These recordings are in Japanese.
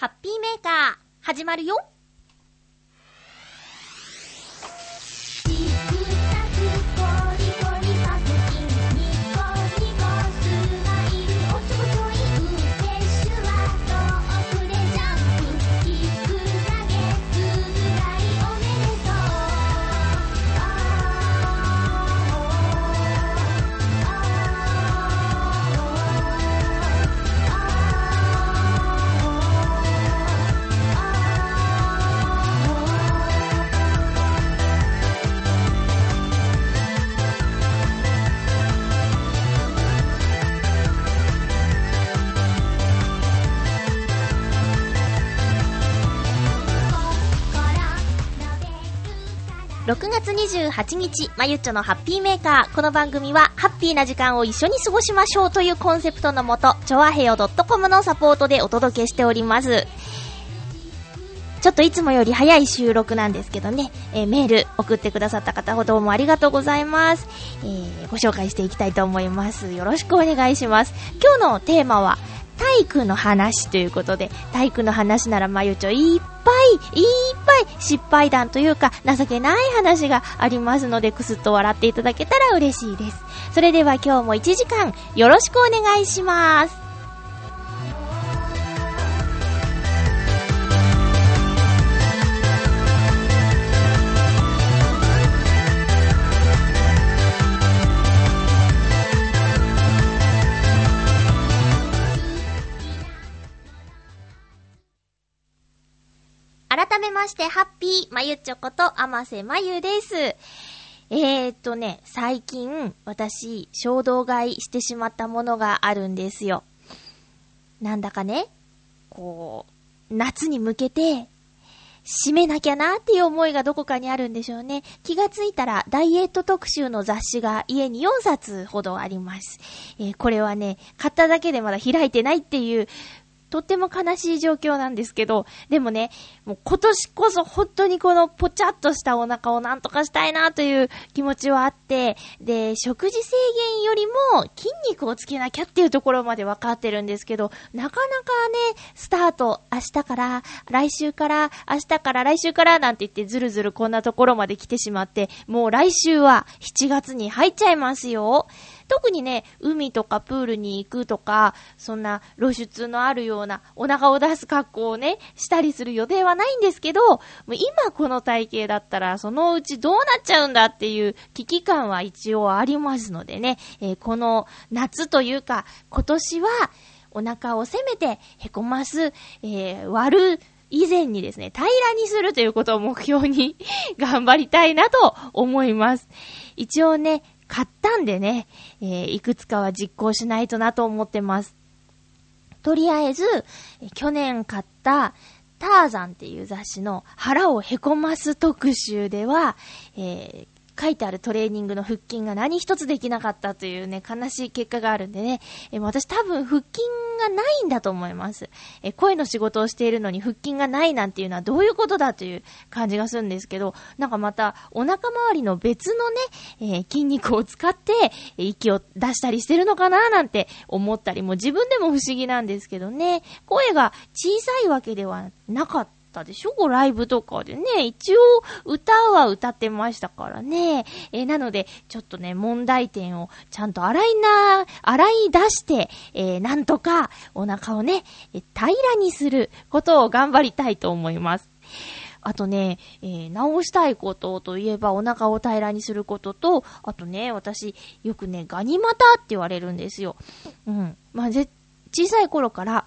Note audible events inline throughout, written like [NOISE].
ハッピーメーカー、始まるよ。6月28日、まゆっちょのハッピーメーカー。この番組は、ハッピーな時間を一緒に過ごしましょうというコンセプトのもと、ちょあへよ .com のサポートでお届けしております。ちょっといつもより早い収録なんですけどね、えー、メール送ってくださった方ほどうもありがとうございます。えー、ご紹介していきたいと思います。よろしくお願いします。今日のテーマは、体育の話ということで、体育の話ならまゆちょいっぱい、いっぱい失敗談というか情けない話がありますので、くすっと笑っていただけたら嬉しいです。それでは今日も1時間よろしくお願いします。改めまして、ハッピーまゆちょこと、あませまゆです。えー、っとね、最近、私、衝動買いしてしまったものがあるんですよ。なんだかね、こう、夏に向けて、締めなきゃなっていう思いがどこかにあるんでしょうね。気がついたら、ダイエット特集の雑誌が家に4冊ほどあります。えー、これはね、買っただけでまだ開いてないっていうとっても悲しい状況なんですけど、でもね、もう今年こそ本当にこのぽちゃっとしたお腹をなんとかしたいなという気持ちはあって、で、食事制限よりも筋肉をつけなきゃっていうところまで分かってるんですけど、なかなかね、スタート、明日から、来週から、明日から来週からなんて言ってずるずるこんなところまで来てしまって、もう来週は7月に入っちゃいますよ。特にね、海とかプールに行くとか、そんな露出のあるようなお腹を出す格好をね、したりする予定はないんですけど、もう今この体型だったらそのうちどうなっちゃうんだっていう危機感は一応ありますのでね、えー、この夏というか今年はお腹をせめてへこます、えー、割る以前にですね、平らにするということを目標に [LAUGHS] 頑張りたいなと思います。一応ね、買ったんでね、えー、いくつかは実行しないとなと思ってます。とりあえず、去年買ったターザンっていう雑誌の腹をへこます特集では、えー、書いてあるトレーニングの腹筋が何一つできなかったというね、悲しい結果があるんでね、え私多分腹筋がないんだと思います。え声の仕事をしているのに腹筋がないなんていうのはどういうことだという感じがするんですけど、なんかまたお腹周りの別のね、え、筋肉を使って、息を出したりしてるのかななんて思ったりも自分でも不思議なんですけどね、声が小さいわけではなかった。ったでしょ？ライブとかでね。一応、歌は歌ってましたからね。えー、なので、ちょっとね、問題点をちゃんと洗いな、洗い出して、えー、なんとかお腹をね、平らにすることを頑張りたいと思います。あとね、えー、直したいことといえばお腹を平らにすることと、あとね、私、よくね、ガニ股って言われるんですよ。うん。まあ、ぜ、小さい頃から、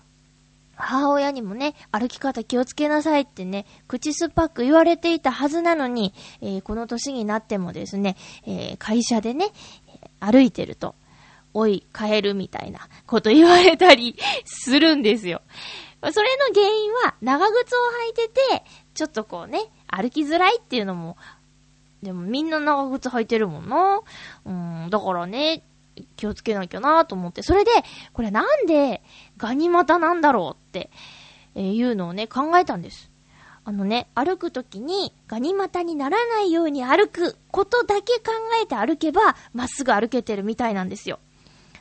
母親にもね、歩き方気をつけなさいってね、口酸っぱく言われていたはずなのに、えー、この年になってもですね、えー、会社でね、歩いてると、おい、帰るみたいなこと言われたりするんですよ。それの原因は、長靴を履いてて、ちょっとこうね、歩きづらいっていうのも、でもみんな長靴履いてるもんな。うん、だからね、気をつけなきゃなと思って。それで、これなんでガニ股なんだろうって、えー、いうのをね、考えたんです。あのね、歩くときにガニ股にならないように歩くことだけ考えて歩けば、まっすぐ歩けてるみたいなんですよ。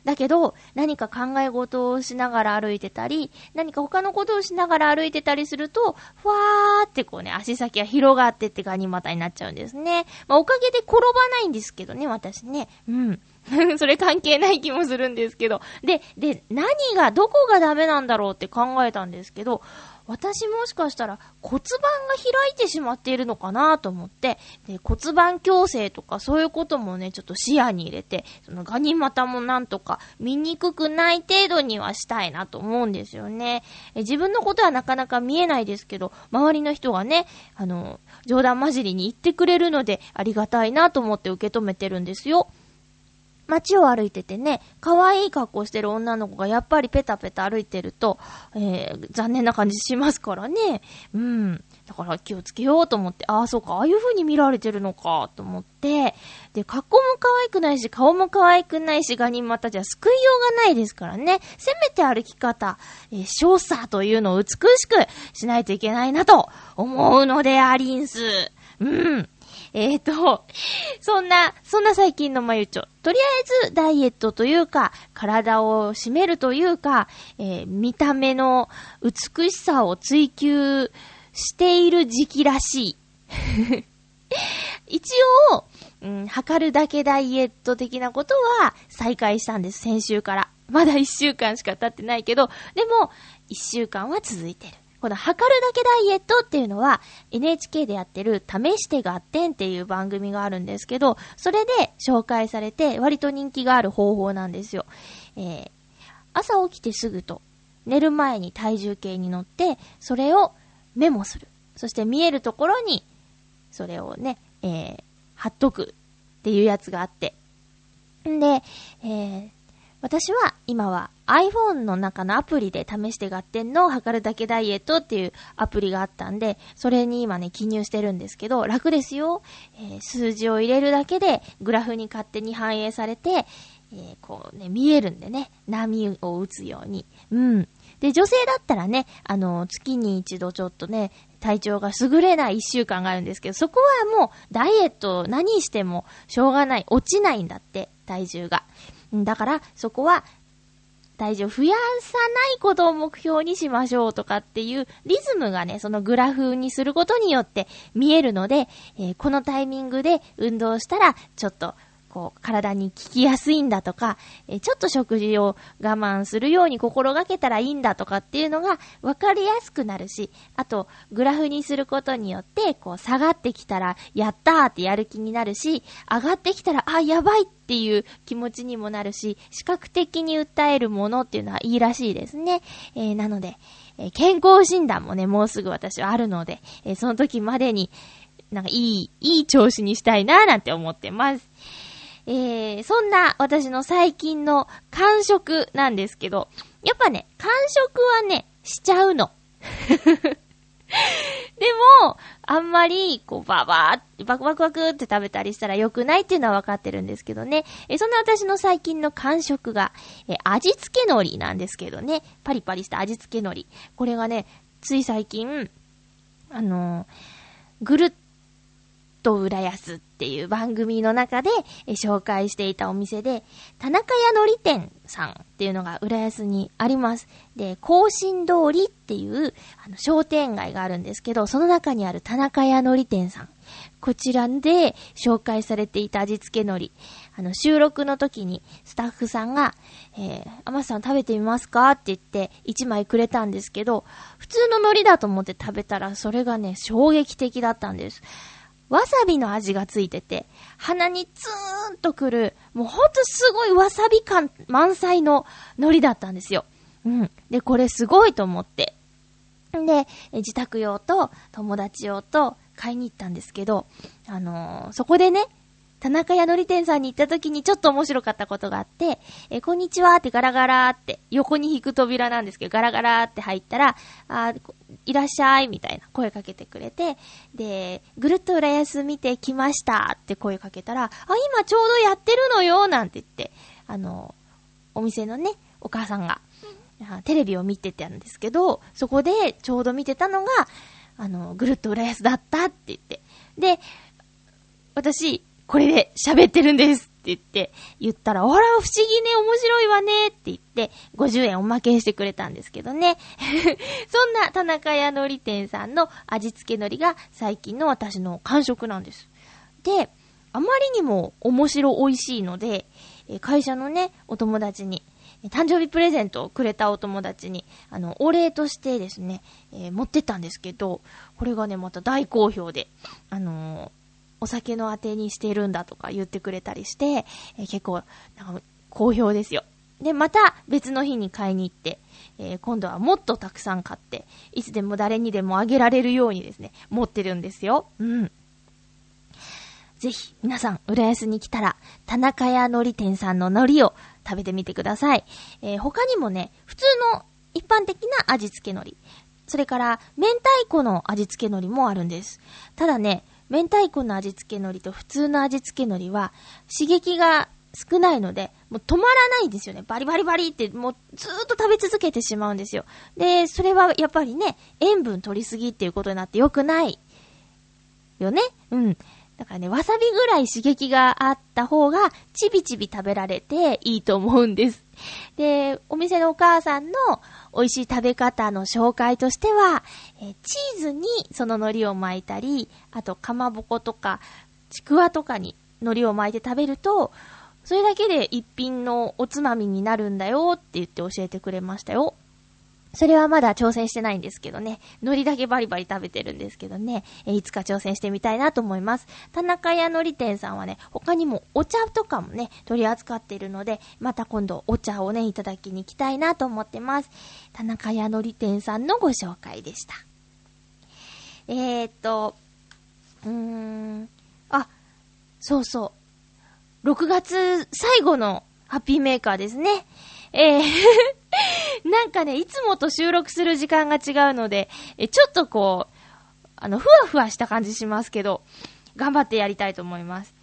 だけど、何か考え事をしながら歩いてたり、何か他のことをしながら歩いてたりすると、ふわーってこうね、足先が広がってってガニ股になっちゃうんですね。まあ、おかげで転ばないんですけどね、私ね。うん。[LAUGHS] それ関係ない気もするんですけど。で、で、何が、どこがダメなんだろうって考えたんですけど、私もしかしたら骨盤が開いてしまっているのかなと思って、で骨盤矯正とかそういうこともね、ちょっと視野に入れて、そのガニ股もなんとか見にくくない程度にはしたいなと思うんですよね。え自分のことはなかなか見えないですけど、周りの人がね、あの、冗談交じりに言ってくれるのでありがたいなと思って受け止めてるんですよ。街を歩いててね、可愛い格好してる女の子がやっぱりペタペタ歩いてると、えー、残念な感じしますからね。うん。だから気をつけようと思って、ああ、そうか、ああいう風に見られてるのか、と思って、で、格好も可愛くないし、顔も可愛くないし、ガニ股じゃ救いようがないですからね。せめて歩き方、えー、少佐というのを美しくしないといけないなと思うのでありんす。うん。えっ、ー、と、[LAUGHS] そんな、そんな最近のまゆちょ。とりあえずダイエットというか、体を締めるというか、えー、見た目の美しさを追求している時期らしい。[LAUGHS] 一応、うん、測るだけダイエット的なことは再開したんです、先週から。まだ一週間しか経ってないけど、でも、一週間は続いてる。この測るだけダイエットっていうのは NHK でやってる試して合点っていう番組があるんですけど、それで紹介されて割と人気がある方法なんですよ。えー、朝起きてすぐと寝る前に体重計に乗って、それをメモする。そして見えるところにそれをね、えー、貼っとくっていうやつがあって。んで、えー、私は今は iPhone の中のアプリで試して合点の測るだけダイエットっていうアプリがあったんで、それに今ね、記入してるんですけど、楽ですよ。えー、数字を入れるだけでグラフに勝手に反映されて、えー、こうね、見えるんでね、波を打つように。うん。で、女性だったらね、あの、月に一度ちょっとね、体調が優れない一週間があるんですけど、そこはもう、ダイエット何してもしょうがない。落ちないんだって、体重が。だから、そこは、体重増やさないことを目標にしましょうとかっていうリズムがね、そのグラフにすることによって見えるので、えー、このタイミングで運動したら、ちょっとこう、体に効きやすいんだとか、えちょっと食事を我慢するように心がけたらいいんだとかっていうのが分かりやすくなるし、あと、グラフにすることによって、こう、下がってきたら、やったーってやる気になるし、上がってきたら、あ、やばいっていう気持ちにもなるし、視覚的に訴えるものっていうのはいいらしいですね。えー、なので、えー、健康診断もね、もうすぐ私はあるので、えー、その時までに、なんかいい、いい調子にしたいなーなんて思ってます。えー、そんな私の最近の感触なんですけど、やっぱね、感触はね、しちゃうの。[LAUGHS] でも、あんまり、こう、ババーって、バクバクバクって食べたりしたら良くないっていうのは分かってるんですけどね。えそんな私の最近の感触が、え味付け海苔なんですけどね。パリパリした味付け海苔。これがね、つい最近、あのー、ぐるっと浦安っていう番組の中で、紹介していたお店で、田中屋のり店さんっていうのが浦安にあります。で、甲信通りっていうあの商店街があるんですけど、その中にある田中屋のり店さん。こちらで紹介されていた味付け海苔。あの、収録の時にスタッフさんが、えー、アマさん食べてみますか？って言って1枚くれたんですけど、普通の海苔だと思って食べたらそれがね、衝撃的だったんです。わさびの味がついてて、鼻にツーンとくる、もうほんとすごいわさび感満載の海苔だったんですよ。うん。で、これすごいと思って。で、自宅用と友達用と買いに行ったんですけど、あのー、そこでね、田中屋のり店さんに行った時にちょっと面白かったことがあって、えこんにちはってガラガラって、横に引く扉なんですけど、ガラガラって入ったら、あいらっしゃいみたいな声かけてくれて、で、ぐるっと浦安見てきましたって声かけたら、あ、今ちょうどやってるのよなんて言って、あの、お店のね、お母さんが、テレビを見てたんですけど、そこでちょうど見てたのが、あの、ぐるっと浦安だったって言って。で、私、これで喋ってるんですって。言って、言ったら、あら、不思議ね、面白いわねって言って、50円おまけしてくれたんですけどね。[LAUGHS] そんな田中屋のり店さんの味付け海苔が最近の私の感触なんです。で、あまりにも面白美味しいので、会社のね、お友達に、誕生日プレゼントをくれたお友達に、あの、お礼としてですね、えー、持ってったんですけど、これがね、また大好評で、あのー、お酒のあてにしてるんだとか言ってくれたりして、えー、結構、なんか、好評ですよ。で、また別の日に買いに行って、えー、今度はもっとたくさん買って、いつでも誰にでもあげられるようにですね、持ってるんですよ。うん。ぜひ、皆さん、浦安に来たら、田中屋海苔店さんの海苔を食べてみてください。えー、他にもね、普通の一般的な味付け海苔。それから、明太子の味付け海苔もあるんです。ただね、明太子の味付け海苔と普通の味付け海苔は、刺激が少ないので、もう止まらないんですよね。バリバリバリって、もうずっと食べ続けてしまうんですよ。で、それはやっぱりね、塩分取りすぎっていうことになって良くない。よねうん。だからね、わさびぐらい刺激があった方が、ちびちび食べられていいと思うんです。で、お店のお母さんの美味しい食べ方の紹介としては、えチーズにその海苔を巻いたり、あとかまぼことか、ちくわとかに海苔を巻いて食べると、それだけで一品のおつまみになるんだよって言って教えてくれましたよ。それはまだ挑戦してないんですけどね。海苔だけバリバリ食べてるんですけどね。えいつか挑戦してみたいなと思います。田中屋海苔店さんはね、他にもお茶とかもね、取り扱っているので、また今度お茶をね、いただきに行きたいなと思ってます。田中屋海苔店さんのご紹介でした。えー、っと、うーん、あ、そうそう。6月最後のハッピーメーカーですね。えー [LAUGHS] なんかね、いつもと収録する時間が違うので、えちょっとこう、あの、ふわふわした感じしますけど、頑張ってやりたいと思います。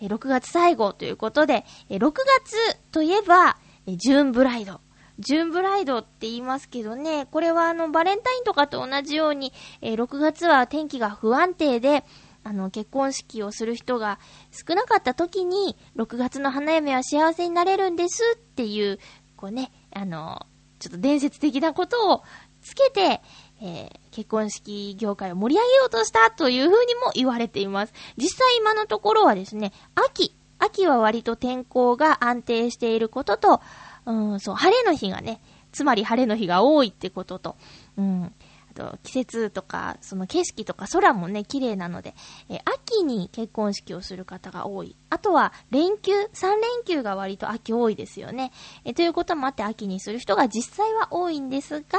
え6月最後ということで、え6月といえば、えジューンブライド。ジューンブライドって言いますけどね、これはあの、バレンタインとかと同じように、え6月は天気が不安定で、あの、結婚式をする人が少なかった時に、6月の花嫁は幸せになれるんですっていう、こうね、あの、ちょっと伝説的なことをつけて、えー、結婚式業界を盛り上げようとしたというふうにも言われています。実際今のところはですね、秋、秋は割と天候が安定していることと、うん、そう、晴れの日がね、つまり晴れの日が多いってことと、うん、と、季節とか、その景色とか空もね、綺麗なので、え秋に結婚式をする方が多い。あとは、連休、3連休が割と秋多いですよね。えということもあって秋にする人が実際は多いんですが、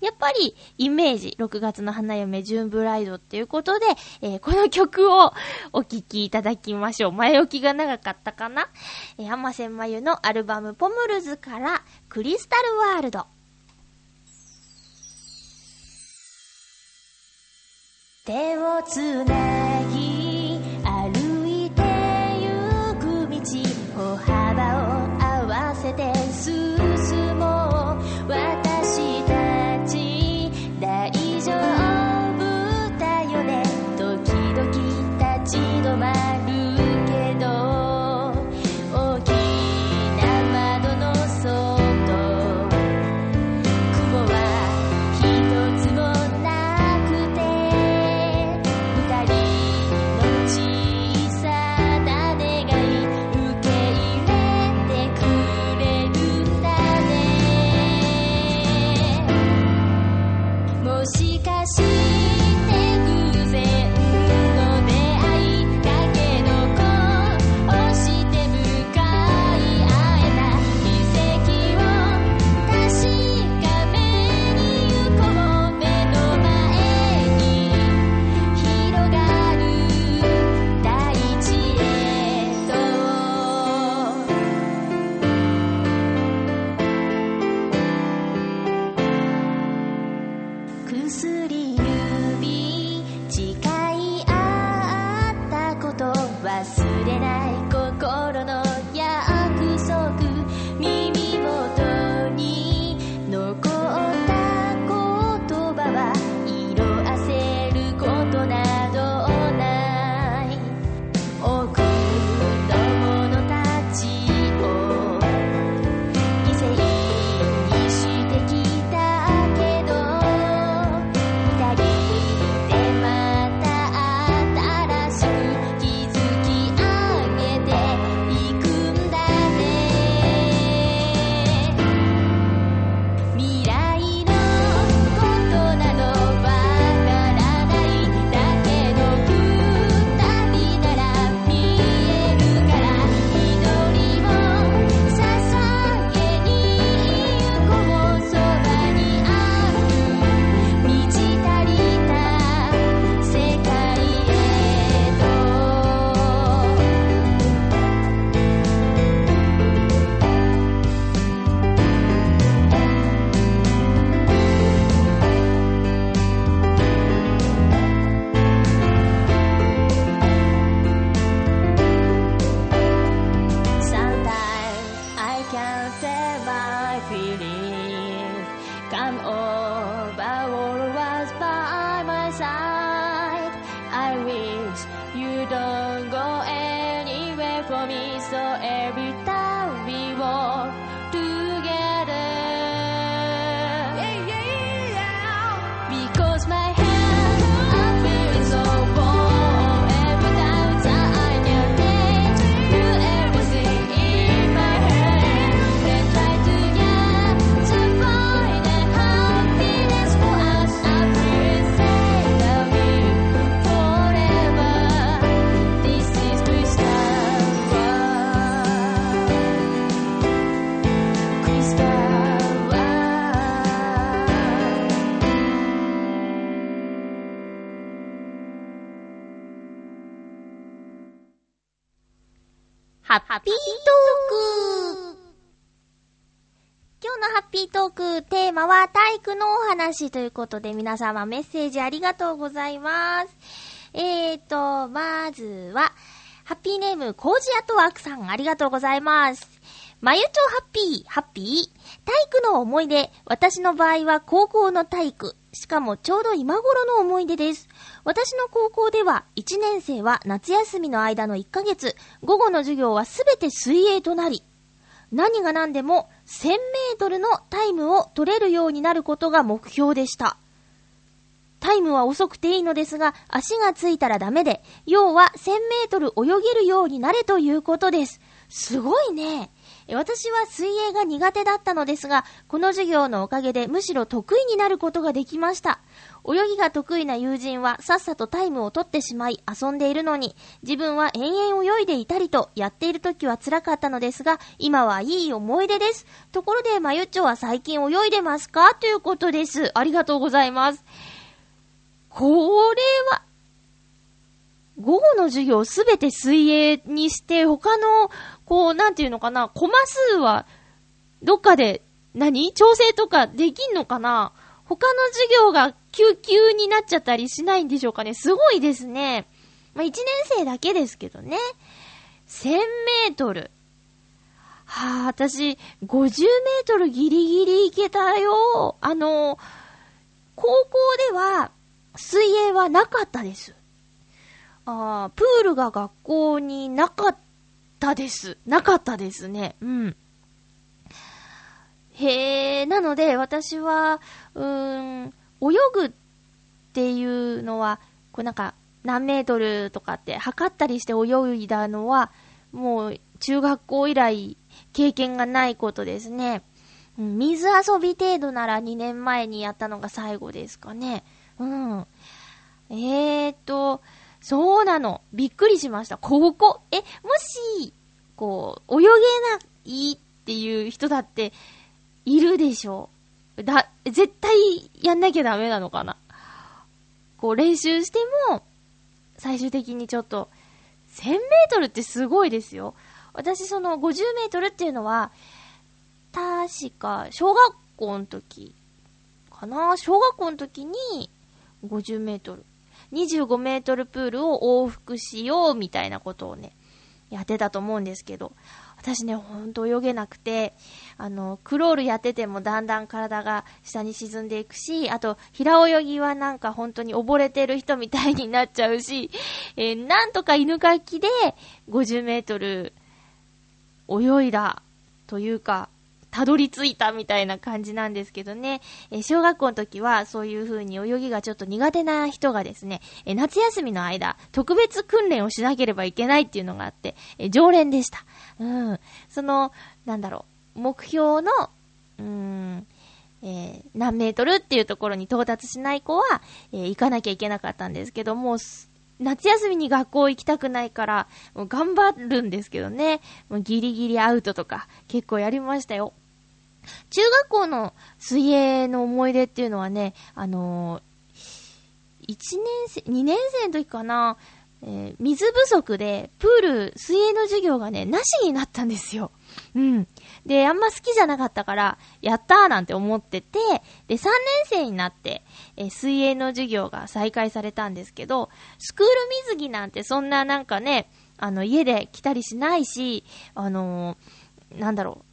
やっぱり、イメージ、6月の花嫁ジュンブライドっていうことで、えー、この曲をお聴きいただきましょう。前置きが長かったかなえー、浜瀬まゆのアルバムポムルズから、クリスタルワールド。手をつなぎハッピートークテーマは体育のお話ということで皆様メッセージありがとうございます。えーと、まずは、ハッピーネームコージアトワークさんありがとうございます。まゆちょハッピー、ハッピー？体育の思い出。私の場合は高校の体育。しかもちょうど今頃の思い出です。私の高校では1年生は夏休みの間の1ヶ月、午後の授業はすべて水泳となり、何が何でも1000メートルのタイムを取れるようになることが目標でした。タイムは遅くていいのですが、足がついたらダメで、要は1000メートル泳げるようになれということです。すごいね。私は水泳が苦手だったのですが、この授業のおかげでむしろ得意になることができました。泳ぎが得意な友人はさっさとタイムを取ってしまい遊んでいるのに、自分は延々泳いでいたりと、やっている時は辛かったのですが、今はいい思い出です。ところで、まゆっちょは最近泳いでますか？ということです。ありがとうございます。これは、午後の授業すべて水泳にして、他の、こう、なんていうのかな、コマ数は、どっかで、何？調整とかできんのかな？他の授業が救急になっちゃったりしないんでしょうかねすごいですね。まあ、1年生だけですけどね。1000メートル。はあ、私、50メートルギリギリ行けたよ。あの、高校では、水泳はなかったです。ああ、プールが学校になかったです。なかったですね。うん。へえ、なので私は、うーん、泳ぐっていうのは、こうなんか、何メートルとかって測ったりして泳いだのは、もう中学校以来経験がないことですね。水遊び程度なら2年前にやったのが最後ですかね。うん。えーと、そうなの。びっくりしました。ここ、え、もし、こう、泳げないっていう人だっているでしょう。だ、絶対やんなきゃダメなのかな。こう練習しても、最終的にちょっと、1000メートルってすごいですよ。私その50メートルっていうのは、確か、小学校の時、かな小学校の時に、50メートル。25メートルプールを往復しようみたいなことをね、やってたと思うんですけど、私ね、ほんと泳げなくて、あの、クロールやっててもだんだん体が下に沈んでいくし、あと、平泳ぎはなんか本当に溺れてる人みたいになっちゃうし、えーなんとか犬かきで50メートル泳いだというか、たどり着いたみたいな感じなんですけどね。え小学校の時はそういう風に泳ぎがちょっと苦手な人がですね、え夏休みの間、特別訓練をしなければいけないっていうのがあって、え常連でした。うん。その、なんだろう、目標の、うーん、えー何メートルっていうところに到達しない子は、えー行かなきゃいけなかったんですけども、夏休みに学校行きたくないから、もう頑張るんですけどね、もうギリギリアウトとか結構やりましたよ。中学校の水泳の思い出っていうのはね、あのー、1年生、2年生の時かな、えー水不足で、プール、水泳の授業がね、なしになったんですよ。うん。で、あんま好きじゃなかったから、やったーなんて思ってて、で、3年生になって、えー水泳の授業が再開されたんですけど、スクール水着なんてそんななんかね、あの、家で来たりしないし、あのーなんだろ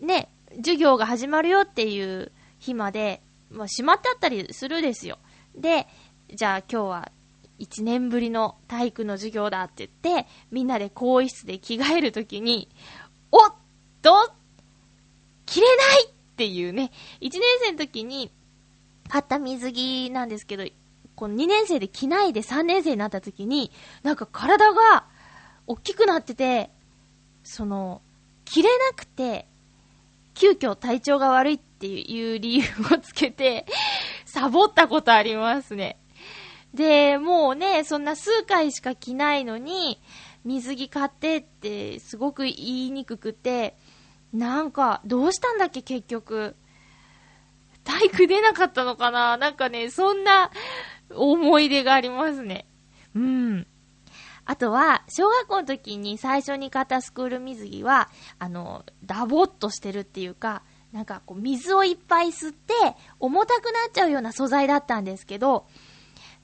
う、ね、授業が始まるよっていう日まで、まあ、閉まってあったりするですよ。で、じゃあ今日は1年ぶりの体育の授業だって言って、みんなで更衣室で着替えるときに、おっと着れないっていうね、1年生の時に買った水着なんですけど、この2年生で着ないで3年生になった時に、なんか体が大きくなってて、その、着れなくて、急遽体調が悪いっていう理由をつけて、サボったことありますね。で、もうね、そんな数回しか着ないのに、水着買ってってすごく言いにくくて、なんか、どうしたんだっけ結局。体育出なかったのかななんかね、そんな思い出がありますね。うん。あとは、小学校の時に最初に買ったスクール水着は、あの、ダボっとしてるっていうか、なんかこう、水をいっぱい吸って、重たくなっちゃうような素材だったんですけど、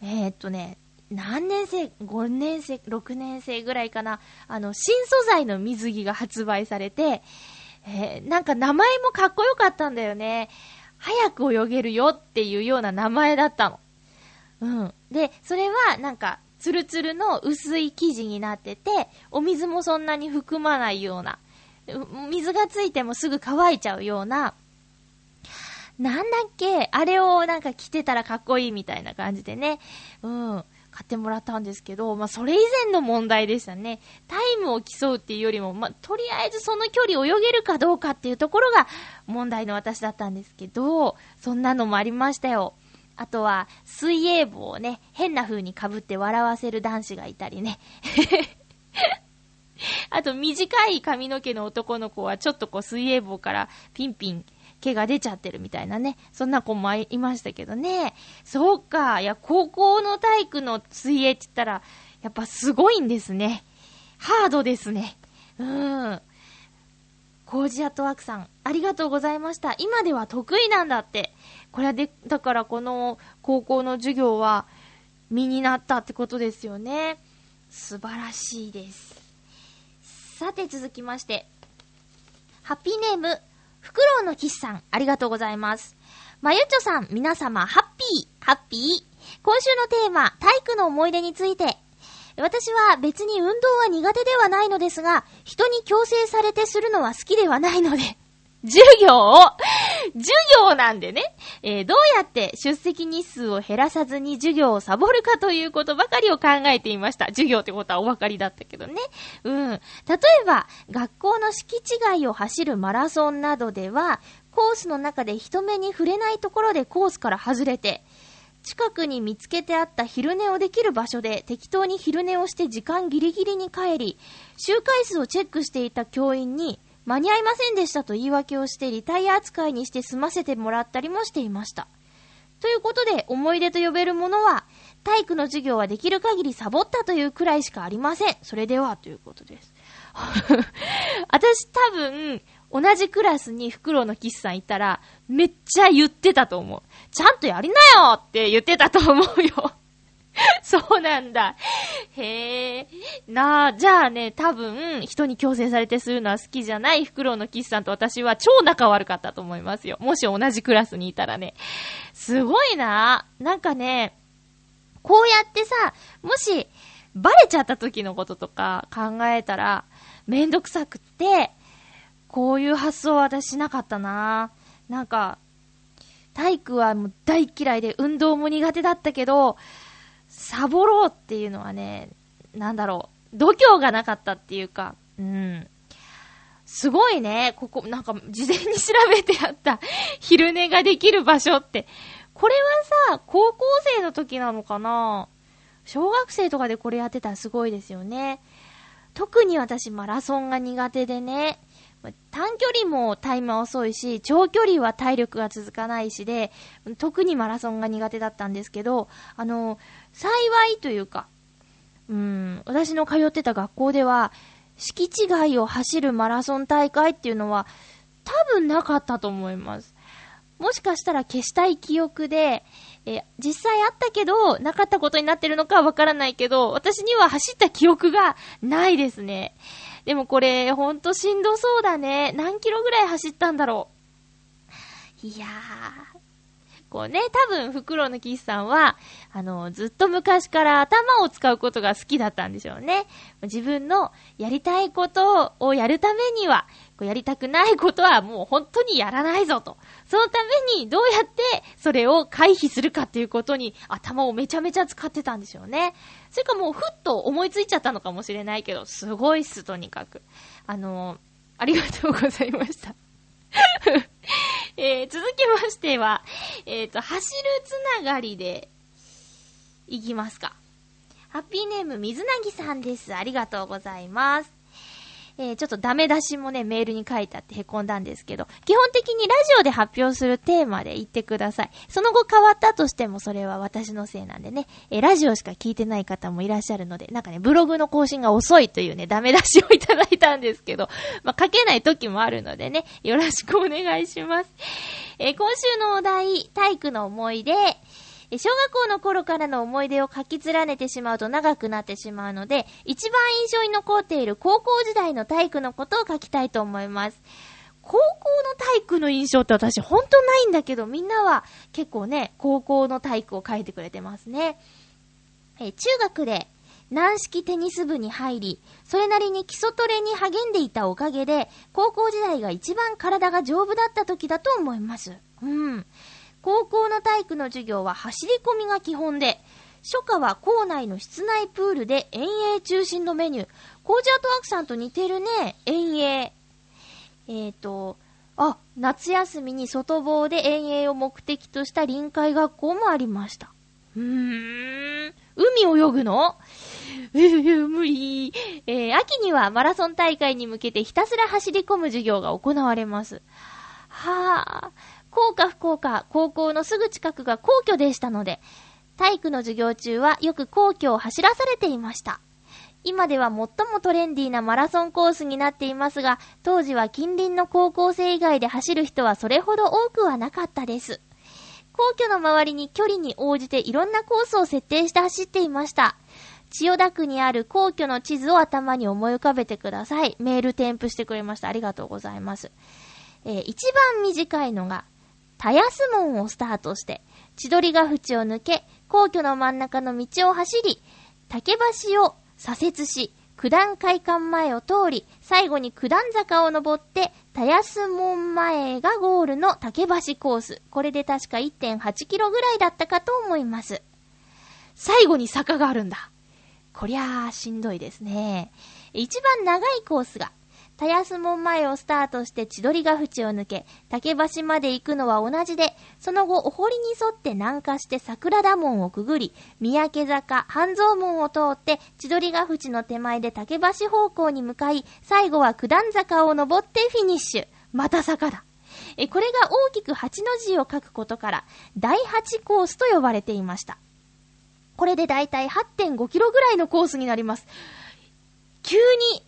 えー、っとね、何年生、5年生、6年生ぐらいかな、あの、新素材の水着が発売されて、えー、なんか名前もかっこよかったんだよね。早く泳げるよっていうような名前だったの。うん。で、それはなんか、ツルツルの薄い生地になってて、お水もそんなに含まないような、水がついてもすぐ乾いちゃうような、なんだっけ？あれをなんか着てたらかっこいいみたいな感じでね。うん。買ってもらったんですけど、まあ、それ以前の問題でしたね。タイムを競うっていうよりも、まあ、とりあえずその距離泳げるかどうかっていうところが問題の私だったんですけど、そんなのもありましたよ。あとは、水泳帽をね、変な風に被って笑わせる男子がいたりね。[LAUGHS] あと、短い髪の毛の男の子は、ちょっとこう、水泳帽からピンピン毛が出ちゃってるみたいなね。そんな子もいましたけどね。そうか。いや、高校の体育の水泳って言ったら、やっぱすごいんですね。ハードですね。うん。コージアットワークさん、ありがとうございました。今では得意なんだって。これはで、だからこの高校の授業は身になったってことですよね。素晴らしいです。さて続きまして、ハッピーネーム、フクロウのキスさん、ありがとうございます。まゆちょさん、皆様、ハッピー、ハッピー。今週のテーマ、体育の思い出について。私は別に運動は苦手ではないのですが、人に強制されてするのは好きではないので、授業を、授業なんでね、えー、どうやって出席日数を減らさずに授業をサボるかということばかりを考えていました。授業ってことはお分かりだったけどね。うん。例えば、学校の敷地外を走るマラソンなどでは、コースの中で人目に触れないところでコースから外れて、近くに見つけてあった昼寝をできる場所で適当に昼寝をして時間ギリギリに帰り、周回数をチェックしていた教員に、間に合いませんでしたと言い訳をしてリタイア扱いにして済ませてもらったりもしていました。ということで、思い出と呼べるものは、体育の授業はできる限りサボったというくらいしかありません。それでは、ということです。[LAUGHS] 私多分、同じクラスにフクロウのキスさんいたら、めっちゃ言ってたと思う。ちゃんとやりなよって言ってたと思うよ。[LAUGHS] そうなんだ。へえ。なあ、じゃあね、多分、人に強制されてするのは好きじゃないフクロウのキスさんと私は超仲悪かったと思いますよ。もし同じクラスにいたらね。すごいな。なんかね、こうやってさ、もし、バレちゃった時のこととか考えたら、めんどくさくって、こういう発想は私しなかったな。なんか、体育はもう大嫌いで運動も苦手だったけど、サボろうっていうのはね、なんだろう、度胸がなかったっていうか、うん。すごいね、ここ、なんか、事前に調べてあった [LAUGHS] 昼寝ができる場所って。これはさ、高校生の時なのかな小学生とかでこれやってたらすごいですよね。特に私マラソンが苦手でね、短距離もタイムは遅いし、長距離は体力が続かないしで、特にマラソンが苦手だったんですけど、あの、幸いというか、うん、私の通ってた学校では、敷地外を走るマラソン大会っていうのは、多分なかったと思います。もしかしたら消したい記憶で、え実際あったけど、なかったことになってるのかわからないけど、私には走った記憶がないですね。でもこれ、ほんとしんどそうだね。何キロぐらい走ったんだろう。いやー、こうね、多分、袋のキスさんは、あの、ずっと昔から頭を使うことが好きだったんでしょうね。自分のやりたいことをやるためには、こうやりたくないことはもう本当にやらないぞと。そのためにどうやってそれを回避するかっていうことに頭をめちゃめちゃ使ってたんでしょうね。それかもうふっと思いついちゃったのかもしれないけど、すごいっす、とにかく。あの、ありがとうございました。えー、続きましては、えっ、ー、と、走るつながりで、いきますか。ハッピーネーム、水なぎさんです。ありがとうございます。えー、ちょっとダメ出しもね、メールに書いてあって凹んだんですけど、基本的にラジオで発表するテーマで言ってください。その後変わったとしてもそれは私のせいなんでね、えー、ラジオしか聞いてない方もいらっしゃるので、なんかね、ブログの更新が遅いというね、ダメ出しをいただいたんですけど、まあ、書けない時もあるのでね、よろしくお願いします。えー、今週のお題、体育の思い出、小学校の頃からの思い出を書き連ねてしまうと長くなってしまうので、一番印象に残っている高校時代の体育のことを書きたいと思います。高校の体育の印象って私ほんとないんだけど、みんなは結構ね、高校の体育を書いてくれてますね。え中学で軟式テニス部に入り、それなりに基礎トレに励んでいたおかげで、高校時代が一番体が丈夫だった時だと思います。うん。高校の体育の授業は走り込みが基本で、初夏は校内の室内プールで遠泳中心のメニュー。コージアートワークさんと似てるね。遠泳。えーと、あ、夏休みに外房で遠泳を目的とした臨海学校もありました。うーん。海泳ぐの？うぅ、無理。えー、秋にはマラソン大会に向けてひたすら走り込む授業が行われます。はぁ。幸か不幸か、高校のすぐ近くが皇居でしたので、体育の授業中はよく皇居を走らされていました。今では最もトレンディーなマラソンコースになっていますが、当時は近隣の高校生以外で走る人はそれほど多くはなかったです。皇居の周りに距離に応じていろんなコースを設定して走っていました。千代田区にある皇居の地図を頭に思い浮かべてください。メール添付してくれました。ありがとうございます。えー、一番短いのが、田安門をスタートして、千鳥ヶ淵を抜け、皇居の真ん中の道を走り、竹橋を左折し、九段会館前を通り、最後に九段坂を登って、田安門前がゴールの竹橋コース。これで確か1.8キロぐらいだったかと思います。最後に坂があるんだ。こりゃあ、しんどいですね。一番長いコースが、田安門前をスタートして千鳥ヶ淵を抜け、竹橋まで行くのは同じで、その後お堀に沿って南下して桜田門をくぐり、三宅坂、半蔵門を通って千鳥ヶ淵の手前で竹橋方向に向かい、最後は九段坂を登ってフィニッシュ。また坂だ。え、これが大きく8の字を書くことから、第8コースと呼ばれていました。これでだいたい8.5キロぐらいのコースになります。急に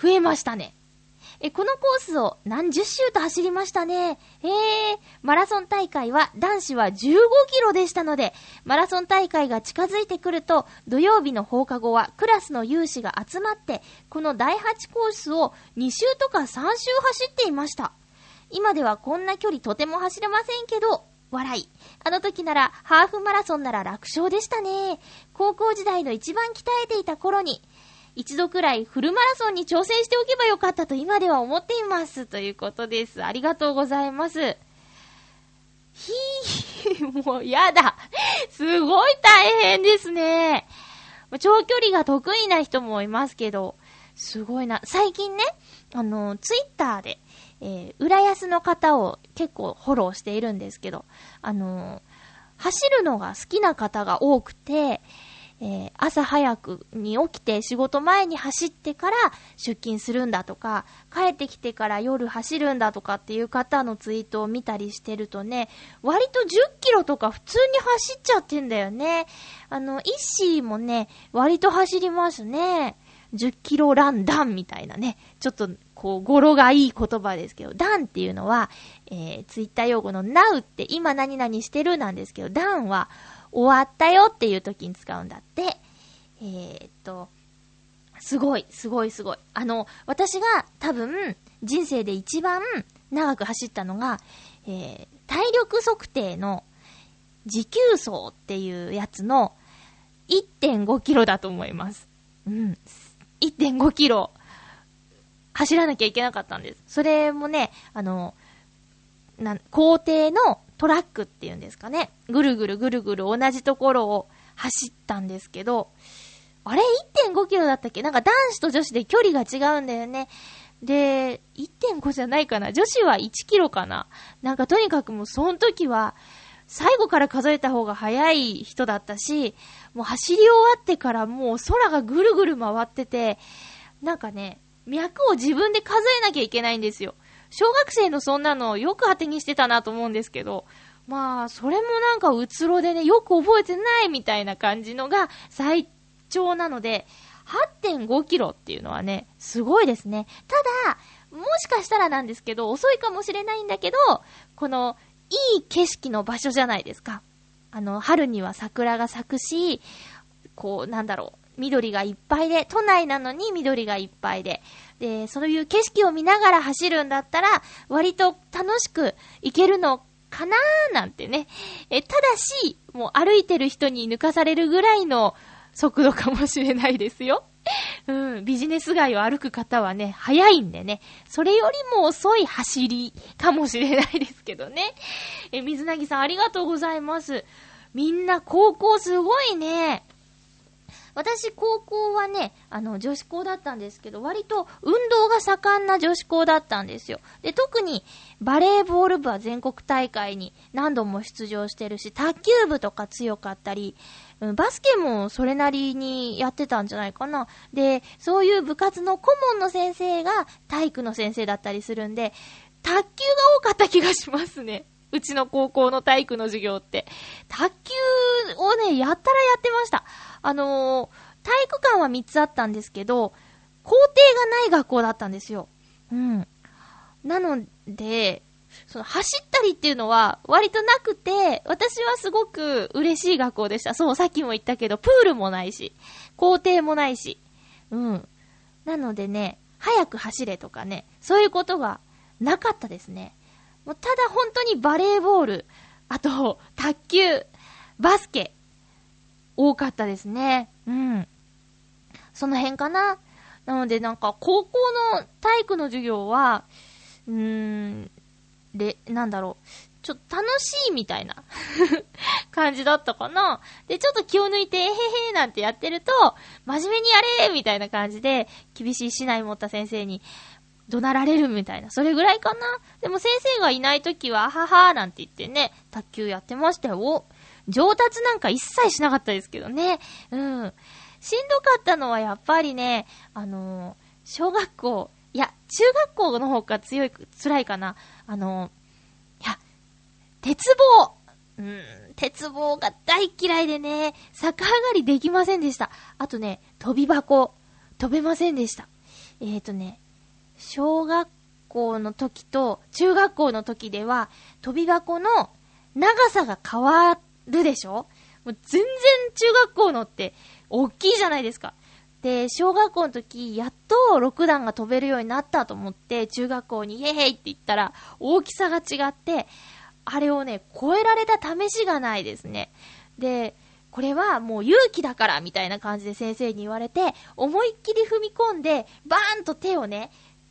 増えましたね。え、このコースを何十周と走りましたね。えー、マラソン大会は男子は15キロでしたので、マラソン大会が近づいてくると、土曜日の放課後はクラスの有志が集まって、この第8コースを2周とか3周走っていました。今ではこんな距離とても走れませんけど、笑い。あの時なら、ハーフマラソンなら楽勝でしたね。高校時代の一番鍛えていた頃に、一度くらいフルマラソンに挑戦しておけばよかったと今では思っています。ということです。ありがとうございます。ひー、もうやだ。すごい大変ですね。長距離が得意な人もいますけど、すごいな。最近ね、あの、ツイッターで、えー、浦安の方を結構フォローしているんですけど、あの走るのが好きな方が多くて、えー、朝早くに起きて仕事前に走ってから出勤するんだとか、帰ってきてから夜走るんだとかっていう方のツイートを見たりしてるとね、割と10キロとか普通に走っちゃってんだよね。あの、イッシーもね、割と走りますね。10キロランダンみたいなね。ちょっと、こう、語呂がいい言葉ですけど、ダンっていうのは、えー、ツイッター用語の now って今何々してるなんですけど、ダンは、終わったよっていう時に使うんだって。えー、っと、すごい、すごい、すごい。あの、私が多分、人生で一番長く走ったのが、えー、体力測定の持久走っていうやつの1.5キロだと思います。うん。1.5キロ走らなきゃいけなかったんです。それもね、あの、な、校庭のトラックっていうんですかね。ぐるぐるぐるぐる同じところを走ったんですけど、あれ ?1.5 キロだったっけ？なんか男子と女子で距離が違うんだよね。で、1.5じゃないかな女子は1キロかななんかとにかくもうその時は、最後から数えた方が早い人だったし、もう走り終わってからもう空がぐるぐる回ってて、なんかね、脈を自分で数えなきゃいけないんですよ。小学生のそんなのよく当てにしてたなと思うんですけど、まあ、それもなんかうつろでね、よく覚えてないみたいな感じのが最長なので、8.5キロっていうのはね、すごいですね。ただ、もしかしたらなんですけど、遅いかもしれないんだけど、この、いい景色の場所じゃないですか。あの、春には桜が咲くし、こう、なんだろう、緑がいっぱいで、都内なのに緑がいっぱいで、で、そういう景色を見ながら走るんだったら、割と楽しく行けるのかなーなんてね。え、ただし、もう歩いてる人に抜かされるぐらいの速度かもしれないですよ。[LAUGHS] うん、ビジネス街を歩く方はね、早いんでね、それよりも遅い走りかもしれないですけどね。え、水なぎさんありがとうございます。みんな高校すごいね。私、高校はね、あの、女子校だったんですけど、割と運動が盛んな女子校だったんですよ。で、特にバレーボール部は全国大会に何度も出場してるし、卓球部とか強かったり、バスケもそれなりにやってたんじゃないかな。で、そういう部活の顧問の先生が体育の先生だったりするんで、卓球が多かった気がしますね。うちの高校の体育の授業って。卓球をね、やったらやってました。あのー、体育館は3つあったんですけど、校庭がない学校だったんですよ。うん。なので、その走ったりっていうのは割となくて、私はすごく嬉しい学校でした。そう、さっきも言ったけど、プールもないし、校庭もないし。うん。なのでね、早く走れとかね、そういうことがなかったですね。もうただ本当にバレーボール、あと、卓球、バスケ、多かったですね。うん。その辺かな。なのでなんか、高校の体育の授業は、うーん、で、なんだろう。ちょっと楽しいみたいな [LAUGHS] 感じだったかな。で、ちょっと気を抜いて、えへへなんてやってると、真面目にやれみたいな感じで、厳しい市内持った先生に、怒鳴られるみたいな。それぐらいかな。でも先生がいないときは、ははーなんて言ってね、卓球やってましたよ。上達なんか一切しなかったですけどね。うん。しんどかったのはやっぱりね、あのー、小学校、いや、中学校の方が強い、辛いかな。あのー、いや、鉄棒うん、鉄棒が大嫌いでね、逆上がりできませんでした。あとね、飛び箱、飛べませんでした。えーとね、小学校の時と中学校の時では、飛び箱の長さが変わるでしょ？もう全然中学校のって大きいじゃないですか。で、小学校の時、やっと6段が飛べるようになったと思って、中学校にイエーイって言ったら、大きさが違って、あれをね、超えられた試しがないですね。で、これはもう勇気だからみたいな感じで先生に言われて、思いっきり踏み込んで、バーンと手をね、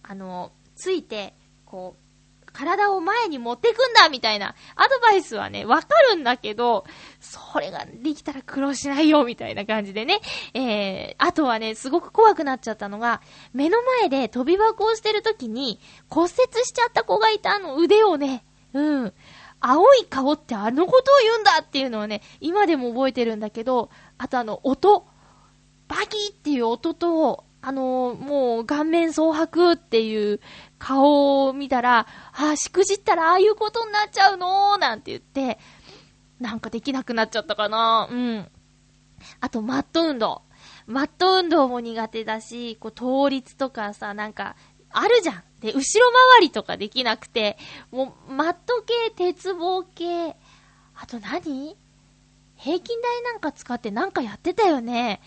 あの、ついて、こう、体を前に持ってくんだみたいなアドバイスはね、わかるんだけど、それができたら苦労しないよみたいな感じでね。えー、あとはね、すごく怖くなっちゃったのが、目の前で飛び箱をしてる時に骨折しちゃった子がいたあの腕をね、うん。青い顔ってあのことを言うんだっていうのはね、今でも覚えてるんだけど、あとあの、音。バキっていう音と、あの、もう顔面蒼白っていう顔を見たら、ああ、しくじったらああいうことになっちゃうの？なんて言って、なんかできなくなっちゃったかな？うん。あと、マット運動。マット運動も苦手だし、こう、倒立とかさ、なんか、あるじゃん。で、後ろ回りとかできなくて、もう、マット系、鉄棒系、あと何？平均台なんか使ってなんかやってたよね。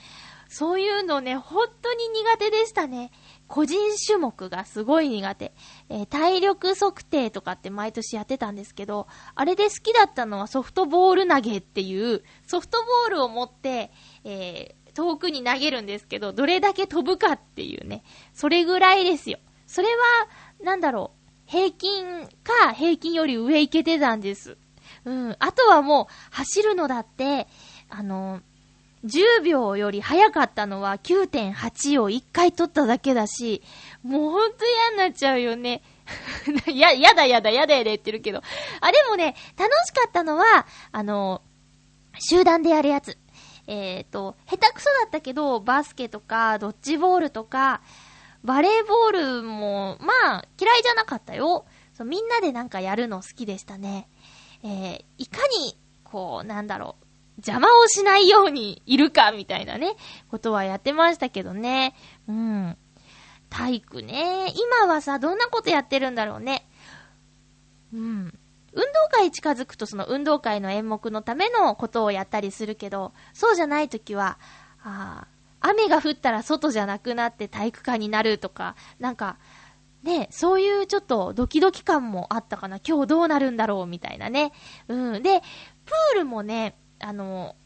そういうのね、本当に苦手でしたね。個人種目がすごい苦手。えー、体力測定とかって毎年やってたんですけど、あれで好きだったのはソフトボール投げっていう、ソフトボールを持って、えー、遠くに投げるんですけど、どれだけ飛ぶかっていうね、それぐらいですよ。それは、なんだろう、平均か平均より上行けてたんです。うん。あとはもう、走るのだって、あの、10秒より早かったのは9.8を1回取っただけだし、もうほんと嫌になっちゃうよね。[LAUGHS] や、やだやだやだやだ言ってるけど。あ、でもね、楽しかったのは、あの、集団でやるやつ。えっ、ー、と、下手くそだったけど、バスケとか、ドッジボールとか、バレーボールも、まあ、嫌いじゃなかったよ。そうみんなでなんかやるの好きでしたね。えー、いかに、こう、なんだろう、邪魔をしないようにいるか、みたいなね、ことはやってましたけどね。うん。体育ね。今はさ、どんなことやってるんだろうね。うん。運動会近づくとその運動会の演目のためのことをやったりするけど、そうじゃないときは、あ雨が降ったら外じゃなくなって体育館になるとか、なんか、ね、そういうちょっとドキドキ感もあったかな。今日どうなるんだろうみたいなね。うん。で、プールもね、あの、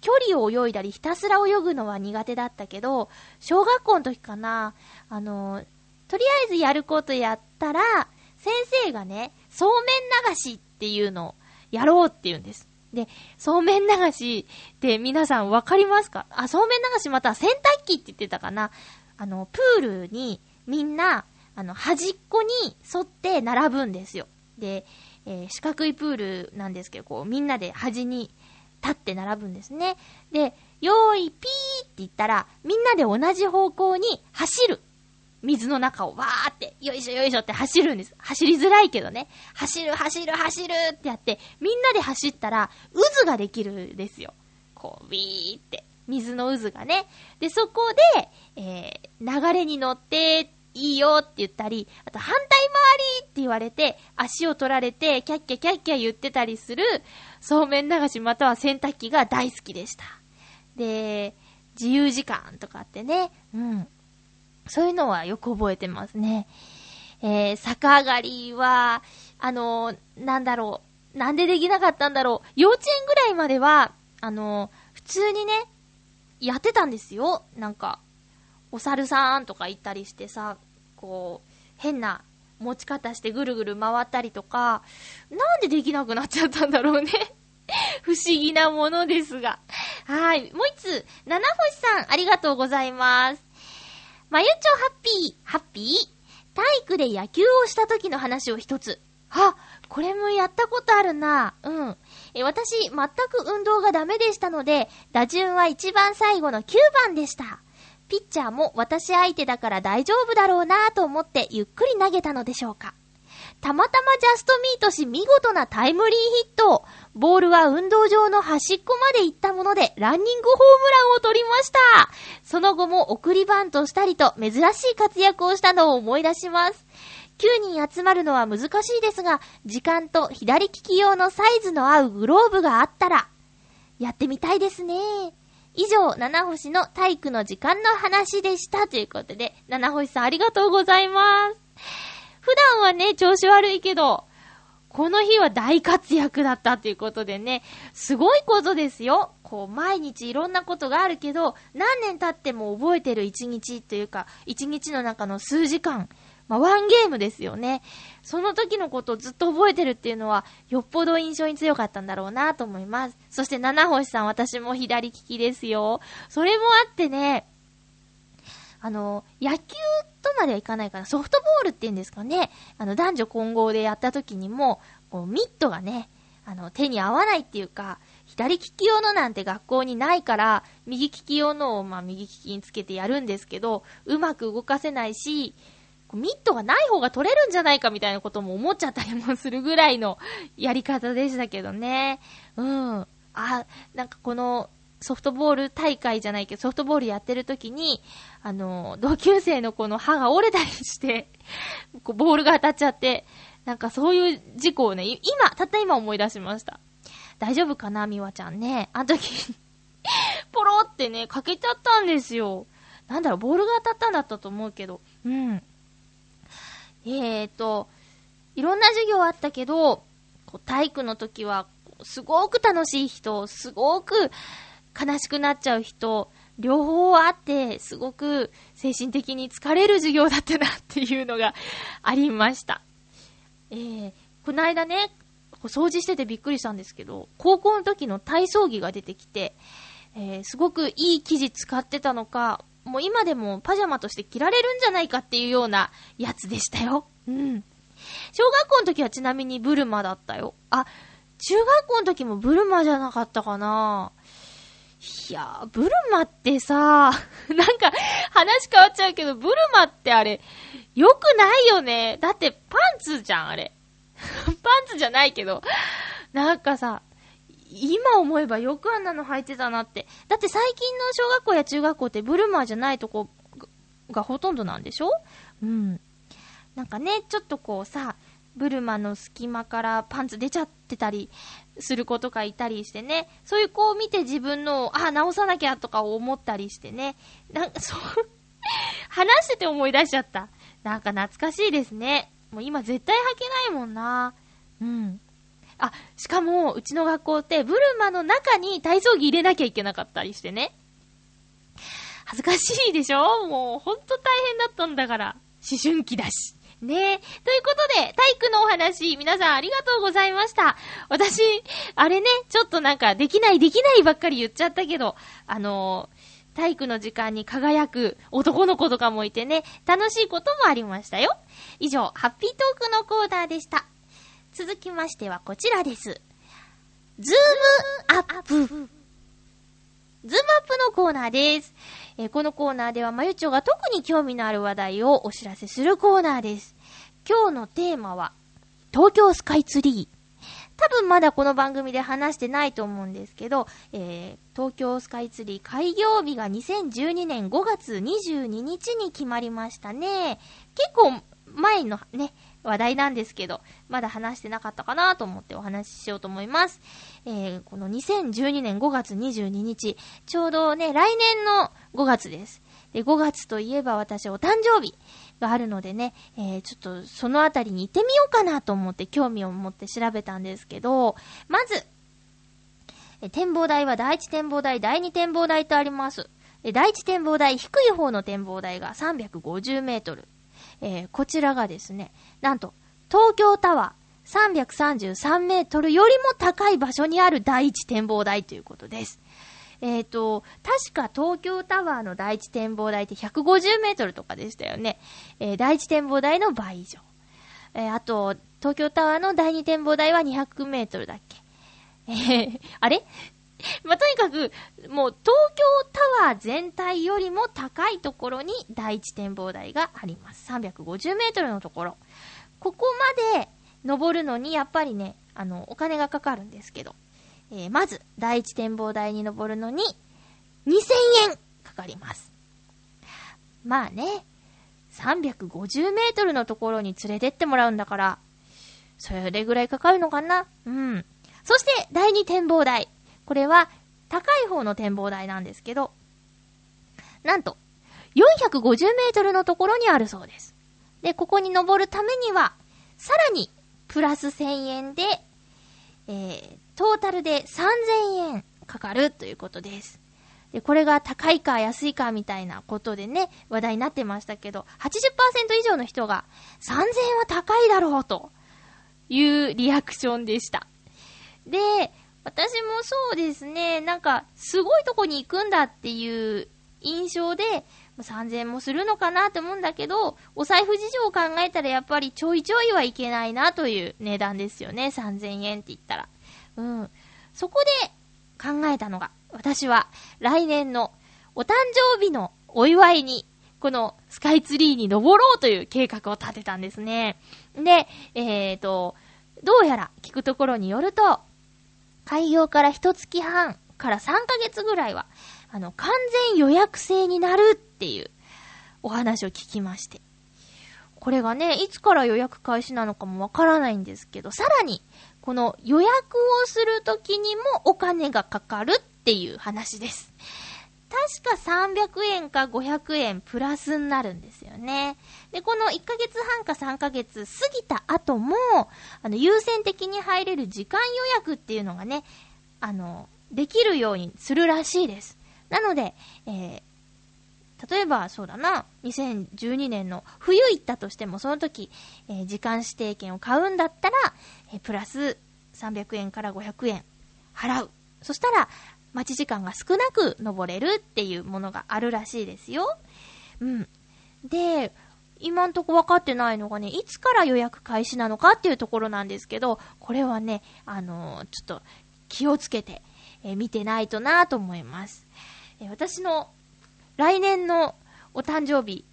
距離を泳いだりひたすら泳ぐのは苦手だったけど、小学校の時かな、あの、とりあえずやることやったら、先生がね、そうめん流しっていうのをやろうって言うんです。で、そうめん流しって皆さんわかりますか？あ、そうめん流しまた洗濯機って言ってたかなあの、プールにみんな、あの、端っこに沿って並ぶんですよ。で、えー、四角いプールなんですけど、こう、みんなで端に立って並ぶんですね。で、よーい、ピーって言ったら、みんなで同じ方向に走る。水の中をわーって、よいしょよいしょって走るんです。走りづらいけどね。走る走る走るってやって、みんなで走ったら、渦ができるんですよ。こう、ビーって。水の渦がね。で、そこで、えー、流れに乗って、いいよって言ったり、あと反対回りって言われて、足を取られて、キャッキャキャッキャ言ってたりする、そうめん流しまたは洗濯機が大好きでした。で、自由時間とかってね、うん。そういうのはよく覚えてますね。えー、逆上がりは、あのー、なんだろう。なんでできなかったんだろう。幼稚園ぐらいまでは、あのー、普通にね、やってたんですよ。なんか、お猿さんとか行ったりしてさ、こう、変な持ち方してぐるぐる回ったりとか、なんでできなくなっちゃったんだろうね。[LAUGHS] 不思議なものですが。はい。もう一つ、七星さん、ありがとうございます。まゆちょハッピー、ハッピー？体育で野球をした時の話を一つ。あ、これもやったことあるな。うん。え、私、全く運動がダメでしたので、打順は一番最後の9番でした。ピッチャーも私相手だから大丈夫だろうなぁと思ってゆっくり投げたのでしょうか。たまたまジャストミートし見事なタイムリーヒット。ボールは運動場の端っこまで行ったものでランニングホームランを取りました。その後も送りバントしたりと珍しい活躍をしたのを思い出します。9人集まるのは難しいですが、時間と左利き用のサイズの合うグローブがあったら、やってみたいですね。以上、七星の体育の時間の話でした。ということで、七星さんありがとうございます。普段はね、調子悪いけど、この日は大活躍だったということでね、すごいことですよ。こう、毎日いろんなことがあるけど、何年経っても覚えてる一日というか、一日の中の数時間、まあ、ワンゲームですよね。その時のことをずっと覚えてるっていうのは、よっぽど印象に強かったんだろうなと思います。そして、七星さん、私も左利きですよ。それもあってね、あの、野球とまではいかないかな。ソフトボールって言うんですかね。あの、男女混合でやった時にも、こう、ミットがね、あの、手に合わないっていうか、左利き用のなんて学校にないから、右利き用のを、まあ、右利きにつけてやるんですけど、うまく動かせないし、ミットがない方が取れるんじゃないかみたいなことも思っちゃったりもするぐらいのやり方でしたけどね。うん。あ、なんかこのソフトボール大会じゃないけど、ソフトボールやってる時に、あの、同級生の子の歯が折れたりして [LAUGHS] こうボールが当たっちゃって、なんかそういう事故をね、今、たった今思い出しました。大丈夫かなみわちゃんね。あの時 [LAUGHS] ポロってね、かけちゃったんですよ。なんだろう、ボールが当たったんだったと思うけど。うん。えーと、いろんな授業あったけど、こう体育の時は、すごく楽しい人、すごく悲しくなっちゃう人、両方あって、すごく精神的に疲れる授業だったなっていうのがありました。えー、この間ね、掃除しててびっくりしたんですけど、高校の時の体操着が出てきて、えー、すごくいい生地使ってたのか、もう今でもパジャマとして着られるんじゃないかっていうようなやつでしたよ。うん。小学校の時はちなみにブルマだったよ。あ、中学校の時もブルマじゃなかったかないやー、ブルマってさ、[LAUGHS] なんか話変わっちゃうけど、ブルマってあれ、良くないよね。だってパンツじゃん、あれ。[LAUGHS] パンツじゃないけど、なんかさ、今思えばよくあんなの履いてたなって。だって最近の小学校や中学校ってブルマーじゃないとこがほとんどなんでしょ？うん。なんかね、ちょっとこうさ、ブルマの隙間からパンツ出ちゃってたりする子とかいたりしてね、そういう子を見て自分の、あ、直さなきゃとか思ったりしてね、なんかそう、[LAUGHS] 話してて思い出しちゃった。なんか懐かしいですね。もう今絶対履けないもんな。うん。あ、しかも、うちの学校って、ブルマの中に体操着入れなきゃいけなかったりしてね。恥ずかしいでしょ？もう、ほんと大変だったんだから。思春期だし。ねえ。ということで、体育のお話、皆さんありがとうございました。私、あれね、ちょっとなんか、できないできないばっかり言っちゃったけど、あのー、体育の時間に輝く男の子とかもいてね、楽しいこともありましたよ。以上、ハッピートークのコーナーでした。続きましてはこちらです。ズームアップ。ズームアップのコーナーです。えー、このコーナーでは、まゆちょが特に興味のある話題をお知らせするコーナーです。今日のテーマは、東京スカイツリー。多分まだこの番組で話してないと思うんですけど、えー、東京スカイツリー開業日が2012年5月22日に決まりましたね。結構前のね、話題なんですけど、まだ話してなかったかなと思ってお話ししようと思います。えー、この2012年5月22日、ちょうどね、来年の5月です。で、5月といえば私お誕生日があるのでね、えー、ちょっとそのあたりに行ってみようかなと思って興味を持って調べたんですけど、まず、展望台は第一展望台、第二展望台とあります。第一展望台、低い方の展望台が350メートル。えー、こちらがですね、なんと、東京タワー333メートルよりも高い場所にある第一展望台ということです。えっ、ー、と、確か東京タワーの第一展望台って150メートルとかでしたよね。えー、第一展望台の倍以上。えー、あと、東京タワーの第二展望台は200メートルだっけ。えー、あれ？[LAUGHS] まあ、とにかく、もう東京タワー全体よりも高いところに第一展望台があります。350メートルのところ。ここまで登るのにやっぱりね、あの、お金がかかるんですけど、えー、まず、第一展望台に登るのに、2000円かかります。まあね、350メートルのところに連れてってもらうんだから、それぐらいかかるのかなうん。そして、第二展望台。これは高い方の展望台なんですけど、なんと、450メートルのところにあるそうです。で、ここに登るためには、さらに、プラス1000円で、えー、トータルで3000円かかるということです。で、これが高いか安いかみたいなことでね、話題になってましたけど、80%以上の人が3000円は高いだろうというリアクションでした。で、私もそうですね、なんか、すごいとこに行くんだっていう印象で、3000円もするのかなって思うんだけど、お財布事情を考えたらやっぱりちょいちょいはいけないなという値段ですよね、3000円って言ったら。うん。そこで考えたのが、私は来年のお誕生日のお祝いに、このスカイツリーに登ろうという計画を立てたんですね。で、えーと、どうやら聞くところによると、開業から一月半から3ヶ月ぐらいは、あの、完全予約制になるっていうお話を聞きまして。これがね、いつから予約開始なのかもわからないんですけど、さらに、この予約をするときにもお金がかかるっていう話です。確か300円か500円プラスになるんですよね。で、この1ヶ月半か3ヶ月過ぎた後も、あの、優先的に入れる時間予約っていうのがね、あの、できるようにするらしいです。なので、えー、例えば、そうだな、2012年の冬行ったとしても、その時、えー、時間指定券を買うんだったら、えー、プラス300円から500円払う。そしたら、待ち時間が少なく登れるっていうものがあるらしいですよ。うん。で、今んとこ分かってないのがね、いつから予約開始なのかっていうところなんですけど、これはね、あのー、ちょっと気をつけて、えー、見てないとなと思います。えー、私の来年のお誕生日、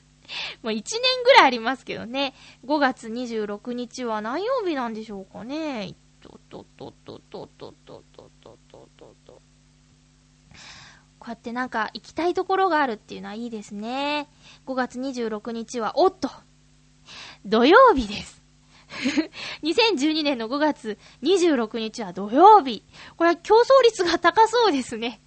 [LAUGHS] もう1年ぐらいありますけどね、5月26日は何曜日なんでしょうかね。とっとっとっとっとっとっと。こうやってなんか行きたいところがあるっていうのはいいですね。5月26日は、おっと土曜日です [LAUGHS] 2012年の5月26日は土曜日。これは競争率が高そうですね。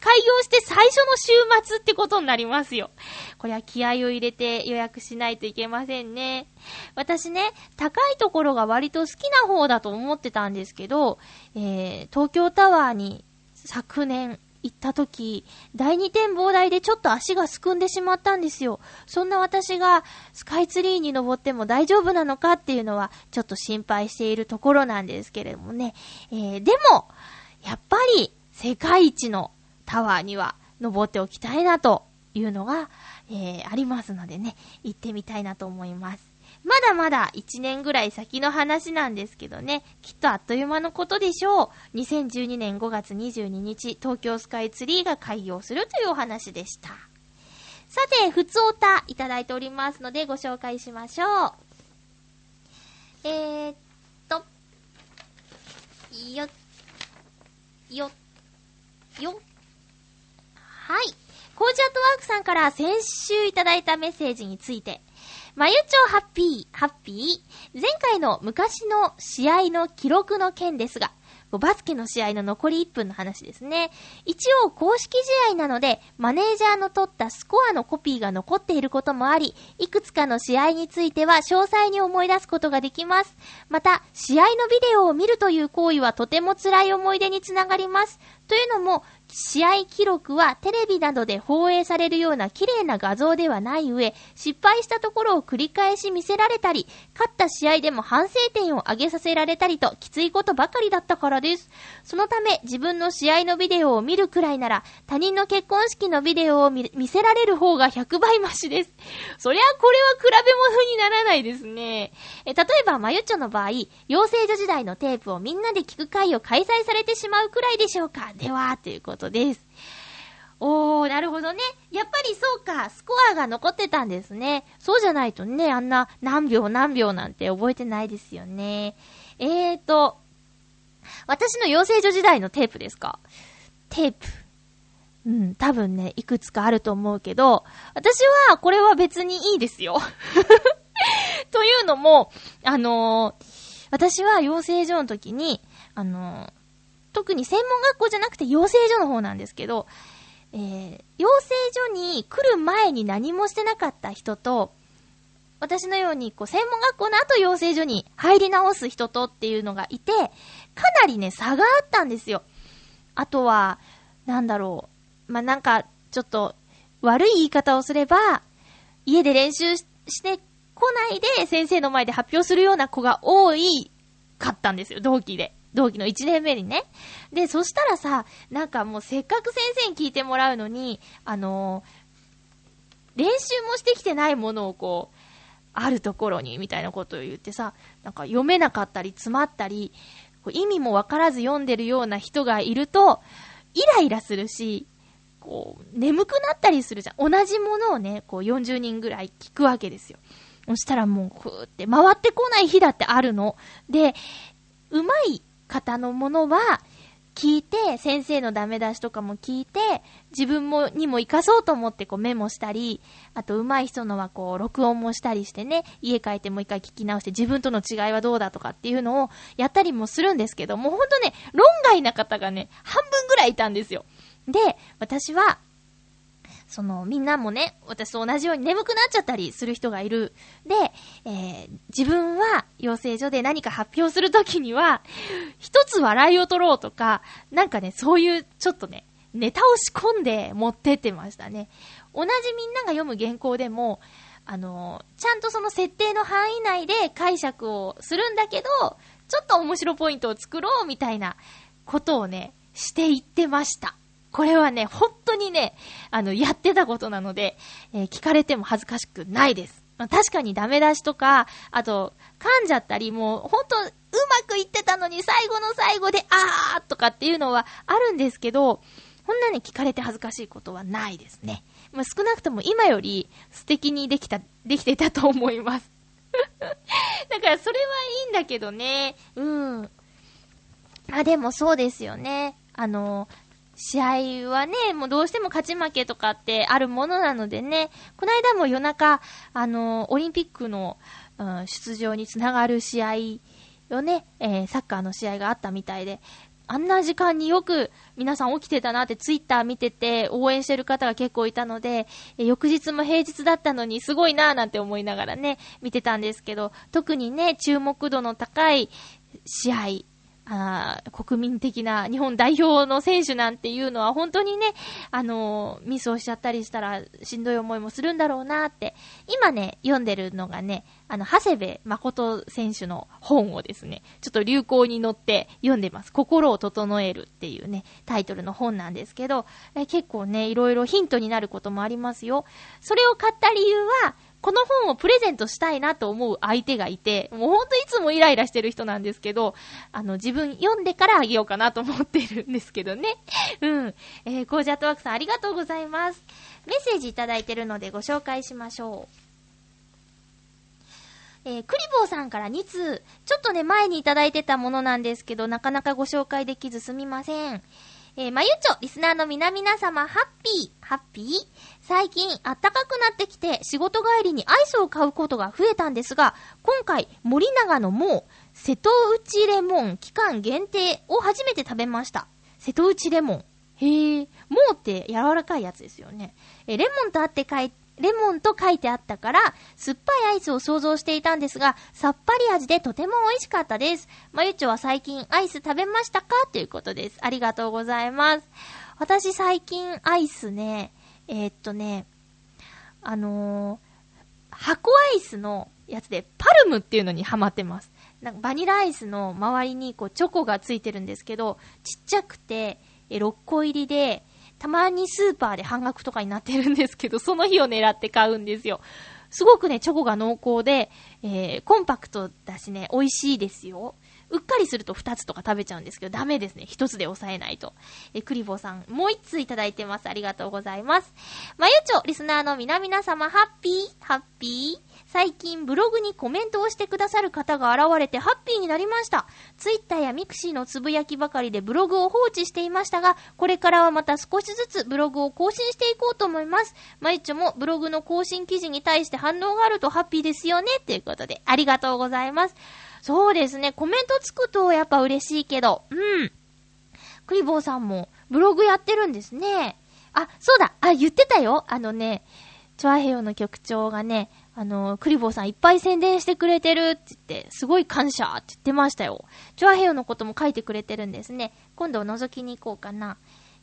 開業して最初の週末ってことになりますよ。これは気合を入れて予約しないといけませんね。私ね、高いところが割と好きな方だと思ってたんですけど、えー、東京タワーに昨年行った時、第二展望台でちょっと足がすくんでしまったんですよ。そんな私がスカイツリーに登っても大丈夫なのかっていうのはちょっと心配しているところなんですけれどもね。えー、でも、やっぱり世界一のタワーには登っておきたいなというのが、えー、ありますのでね、行ってみたいなと思います。まだまだ1年ぐらい先の話なんですけどね、きっとあっという間のことでしょう。2012年5月22日、東京スカイツリーが開業するというお話でした。さて、ふつおたいただいておりますのでご紹介しましょう。えー、っと、よ、よ、よ、はい。コージアットワークさんから先週いただいたメッセージについて、まゆちょハッピー、ハッピー。前回の昔の試合の記録の件ですが、バスケの試合の残り1分の話ですね。一応公式試合なので、マネージャーの取ったスコアのコピーが残っていることもあり、いくつかの試合については詳細に思い出すことができます。また、試合のビデオを見るという行為はとても辛い思い出につながります。というのも、試合記録はテレビなどで放映されるような綺麗な画像ではない上、失敗したところを繰り返し見せられたり、勝った試合でも反省点を挙げさせられたりときついことばかりだったからです。そのため自分の試合のビデオを見るくらいなら、他人の結婚式のビデオを見せられる方が100倍増しです。そりゃこれは比べ物にならないですね。え例えば、まゆっちょの場合、養成所時代のテープをみんなで聞く会を開催されてしまうくらいでしょうか。では、ということです。おー、なるほどね。やっぱりそうか、スコアが残ってたんですね。そうじゃないとね、あんな何秒何秒なんて覚えてないですよね。えーと、私の養成所時代のテープですか？テープ。うん、多分ね、いくつかあると思うけど、私はこれは別にいいですよ。[LAUGHS] というのも、あのー、私は養成所の時に、あのー、特に専門学校じゃなくて養成所の方なんですけど、えー、養成所に来る前に何もしてなかった人と、私のように、こう、専門学校の後養成所に入り直す人とっていうのがいて、かなりね、差があったんですよ。あとは、なんだろう。まあ、なんか、ちょっと、悪い言い方をすれば、家で練習してこないで先生の前で発表するような子が多いかったんですよ、同期で。同期の1年目にね。で、そしたらさ、なんかもうせっかく先生に聞いてもらうのに、あのー、練習もしてきてないものをこう、あるところに、みたいなことを言ってさ、なんか読めなかったり、詰まったり、こう意味もわからず読んでるような人がいると、イライラするし、こう、眠くなったりするじゃん。同じものをね、こう40人ぐらい聞くわけですよ。そしたらもう、ふーって回ってこない日だってあるの。で、うまい方のものは、聞いて、先生のダメ出しとかも聞いて、自分も、にも活かそうと思ってこうメモしたり、あと上手い人のはこう録音もしたりしてね、家帰ってもう一回聞き直して自分との違いはどうだとかっていうのをやったりもするんですけど、もうほんとね、論外な方がね、半分ぐらいいたんですよ。で、私は、その、みんなもね、私と同じように眠くなっちゃったりする人がいる。で、えー、自分は養成所で何か発表するときには、一つ笑いを取ろうとか、なんかね、そういうちょっとね、ネタを仕込んで持ってってましたね。同じみんなが読む原稿でも、あの、ちゃんとその設定の範囲内で解釈をするんだけど、ちょっと面白ポイントを作ろうみたいなことをね、していってました。これはね、本当にね、あの、やってたことなので、えー、聞かれても恥ずかしくないです。まあ、確かにダメ出しとか、あと、噛んじゃったり、もう、ほんと、うまくいってたのに最後の最後で、あーとかっていうのはあるんですけど、こんなに聞かれて恥ずかしいことはないですね。まあ、少なくとも今より素敵にできた、できてたと思います。[LAUGHS] だからそれはいいんだけどね。うん。あ、でもそうですよね。あの、試合はね、もうどうしても勝ち負けとかってあるものなのでね、この間も夜中、あの、オリンピックの、うん、出場につながる試合をね、えー、サッカーの試合があったみたいで、あんな時間によく皆さん起きてたなってツイッター見てて応援してる方が結構いたので、え翌日も平日だったのにすごいなぁなんて思いながらね、見てたんですけど、特にね、注目度の高い試合、あ国民的な日本代表の選手なんていうのは本当にね、あのー、ミスをしちゃったりしたらしんどい思いもするんだろうなって、今ね、読んでるのがね、あの、長谷部誠選手の本をですね、ちょっと流行に乗って読んでます。心を整えるっていうね、タイトルの本なんですけど、え結構ね、いろいろヒントになることもありますよ。それを買った理由は、この本をプレゼントしたいなと思う相手がいて、もうほんといつもイライラしてる人なんですけど、あの、自分読んでからあげようかなと思ってるんですけどね。[LAUGHS] うん。えー、コージャットワークさんありがとうございます。メッセージいただいてるのでご紹介しましょう。えー、クリボーさんから2通、ちょっとね、前にいただいてたものなんですけど、なかなかご紹介できずすみません。えー、まゆちょ、リスナーの皆々様、ハッピー、ハッピー？最近、暖かくなってきて、仕事帰りにアイスを買うことが増えたんですが、今回、森永のもう、瀬戸内レモン期間限定を初めて食べました。瀬戸内レモン。へえ、もうって柔らかいやつですよね。え、レモンとあって書いレモンと書いてあったから、酸っぱいアイスを想像していたんですが、さっぱり味でとても美味しかったです。まゆちょは最近アイス食べましたか？ということです。ありがとうございます。私最近アイスね、えー、っとね、あのー、箱アイスのやつでパルムっていうのにハマってます。なんかバニラアイスの周りにこうチョコがついてるんですけど、ちっちゃくて、え6個入りで、たまにスーパーで半額とかになってるんですけど、その日を狙って買うんですよ。すごくね、チョコが濃厚で、えー、コンパクトだしね、美味しいですよ。うっかりすると2つとか食べちゃうんですけど、ダメですね。1つで抑えないと。え、クリボーさん、もう1通いただいてます。ありがとうございます。まゆちょ、リスナーの皆々様、ハッピー？ハッピー？最近ブログにコメントをしてくださる方が現れてハッピーになりました。ツイッターやミクシーのつぶやきばかりでブログを放置していましたが、これからはまた少しずつブログを更新していこうと思います。まゆちょもブログの更新記事に対して反応があるとハッピーですよね。ということで、ありがとうございます。そうですね、コメントつくとやっぱ嬉しいけど、うん。クリボーさんもブログやってるんですね。あ、そうだ、あ、言ってたよ。あのね、チョアヘヨの局長がね、あの、クリボーさんいっぱい宣伝してくれてるって言って、すごい感謝って言ってましたよ。チョアヘヨのことも書いてくれてるんですね。今度覗きに行こうかな。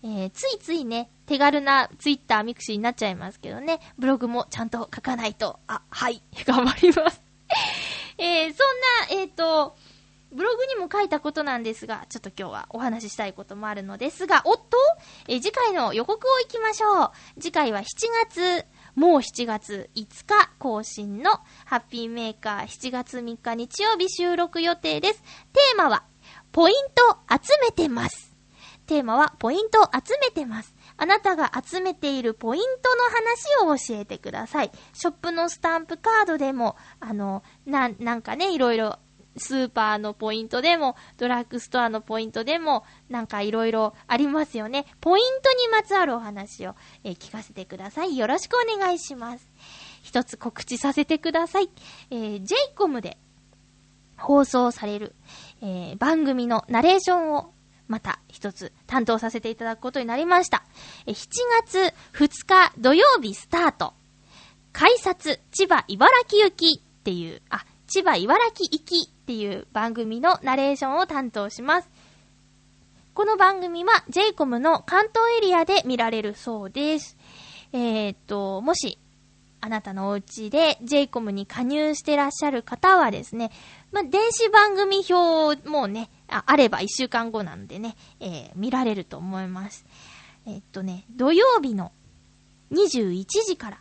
えー、ついついね、手軽なツイッターミクシーになっちゃいますけどね、ブログもちゃんと書かないと、あ、はい、[LAUGHS] 頑張ります。[LAUGHS] えー、そんな、えっ、ー、と、ブログにも書いたことなんですが、ちょっと今日はお話ししたいこともあるのですが、おっと、えー、次回の予告を行きましょう。次回は7月もう7月5日更新のハッピーメーカー7月3日日曜日収録予定です。テーマは、ポイント集めてます。テーマは、ポイント集めてます。あなたが集めているポイントの話を教えてください。ショップのスタンプカードでも、あの、な、なんかね、いろいろスーパーのポイントでも、ドラッグストアのポイントでも、なんかいろいろありますよね。ポイントにまつわるお話を、えー、聞かせてください。よろしくお願いします。一つ告知させてください。えー、JCOM で放送される、えー、番組のナレーションをまた一つ担当させていただくことになりました。え7月2日土曜日スタート。改札千葉茨城行きっていう、あ、千葉茨城行きっていう番組のナレーションを担当します。この番組は JCOM の関東エリアで見られるそうです。えーっと、もし、あなたのお家で JCOM に加入してらっしゃる方はですね、まあ、電子番組表もね、ああれば1週間後なんでね、えー見られると思います。えーっとね、土曜日の21時から、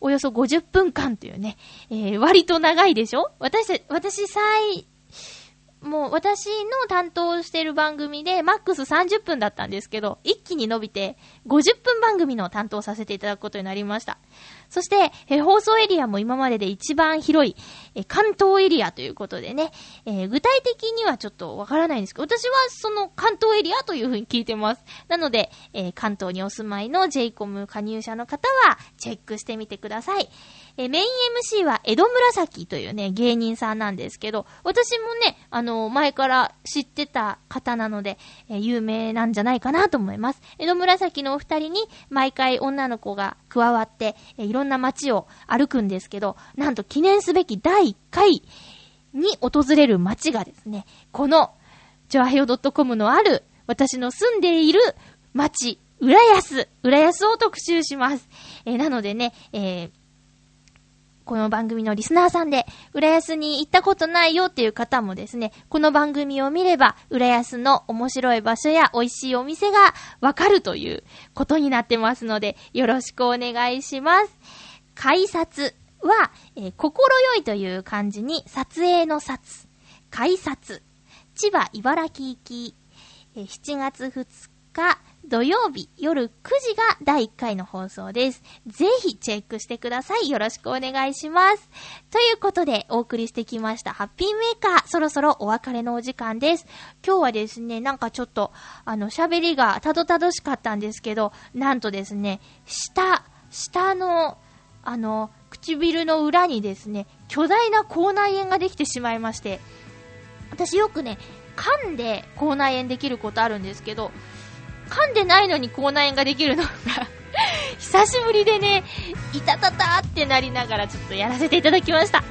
およそ50分間というね、えー割と長いでしょ？私、私、最、もう私の担当してる番組でマックス30分だったんですけど、一気に伸びて50分番組の担当させていただくことになりました。そして、放送エリアも今までで一番広い、関東エリアということでね、えー具体的にはちょっとわからないんですけど、私はその関東エリアというふうに聞いてます。なので、えー関東にお住まいの JCOM 加入者の方はチェックしてみてください。えメイン MC は江戸紫というね、芸人さんなんですけど、私もね、あの前から知ってた方なので、え有名なんじゃないかなと思います。江戸紫のお二人に毎回女の子が加わって、えいろんな街を歩くんですけど、なんと記念すべき第1回に訪れる街がですね、この、ジョアヘオ .com のある、私の住んでいる街、浦安、浦安を特集します。えーなのでね、えーこの番組のリスナーさんで、浦安に行ったことないよっていう方もですね、この番組を見れば、浦安の面白い場所や美味しいお店がわかるということになってますので、よろしくお願いします。改札は、えー心よいという漢字に撮影の札。改札。千葉茨城行き。えー7月2日土曜日夜9時が第1回の放送です。ぜひチェックしてください。よろしくお願いします。ということでお送りしてきましたハッピーメーカー。そろそろお別れのお時間です。今日はですね、なんかちょっとあの喋りがたどたどしかったんですけど、なんとですね、下、下のあの、唇の裏にですね、巨大な口内炎ができてしまいまして、私よくね、噛んで口内炎できることあるんですけど、噛んでないのに口内炎ができるのが [LAUGHS] 久しぶりでね、いたたたってなりながらちょっとやらせていただきました。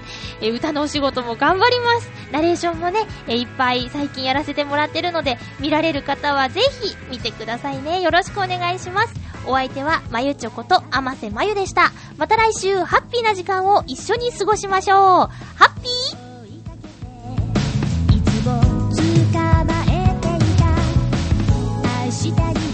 え歌のお仕事も頑張ります。ナレーションもね、えいっぱい最近やらせてもらってるので、見られる方はぜひ見てくださいね。よろしくお願いします。お相手は、まゆちょこと、あませまゆでした。また来週、ハッピーな時間を一緒に過ごしましょう。ハッし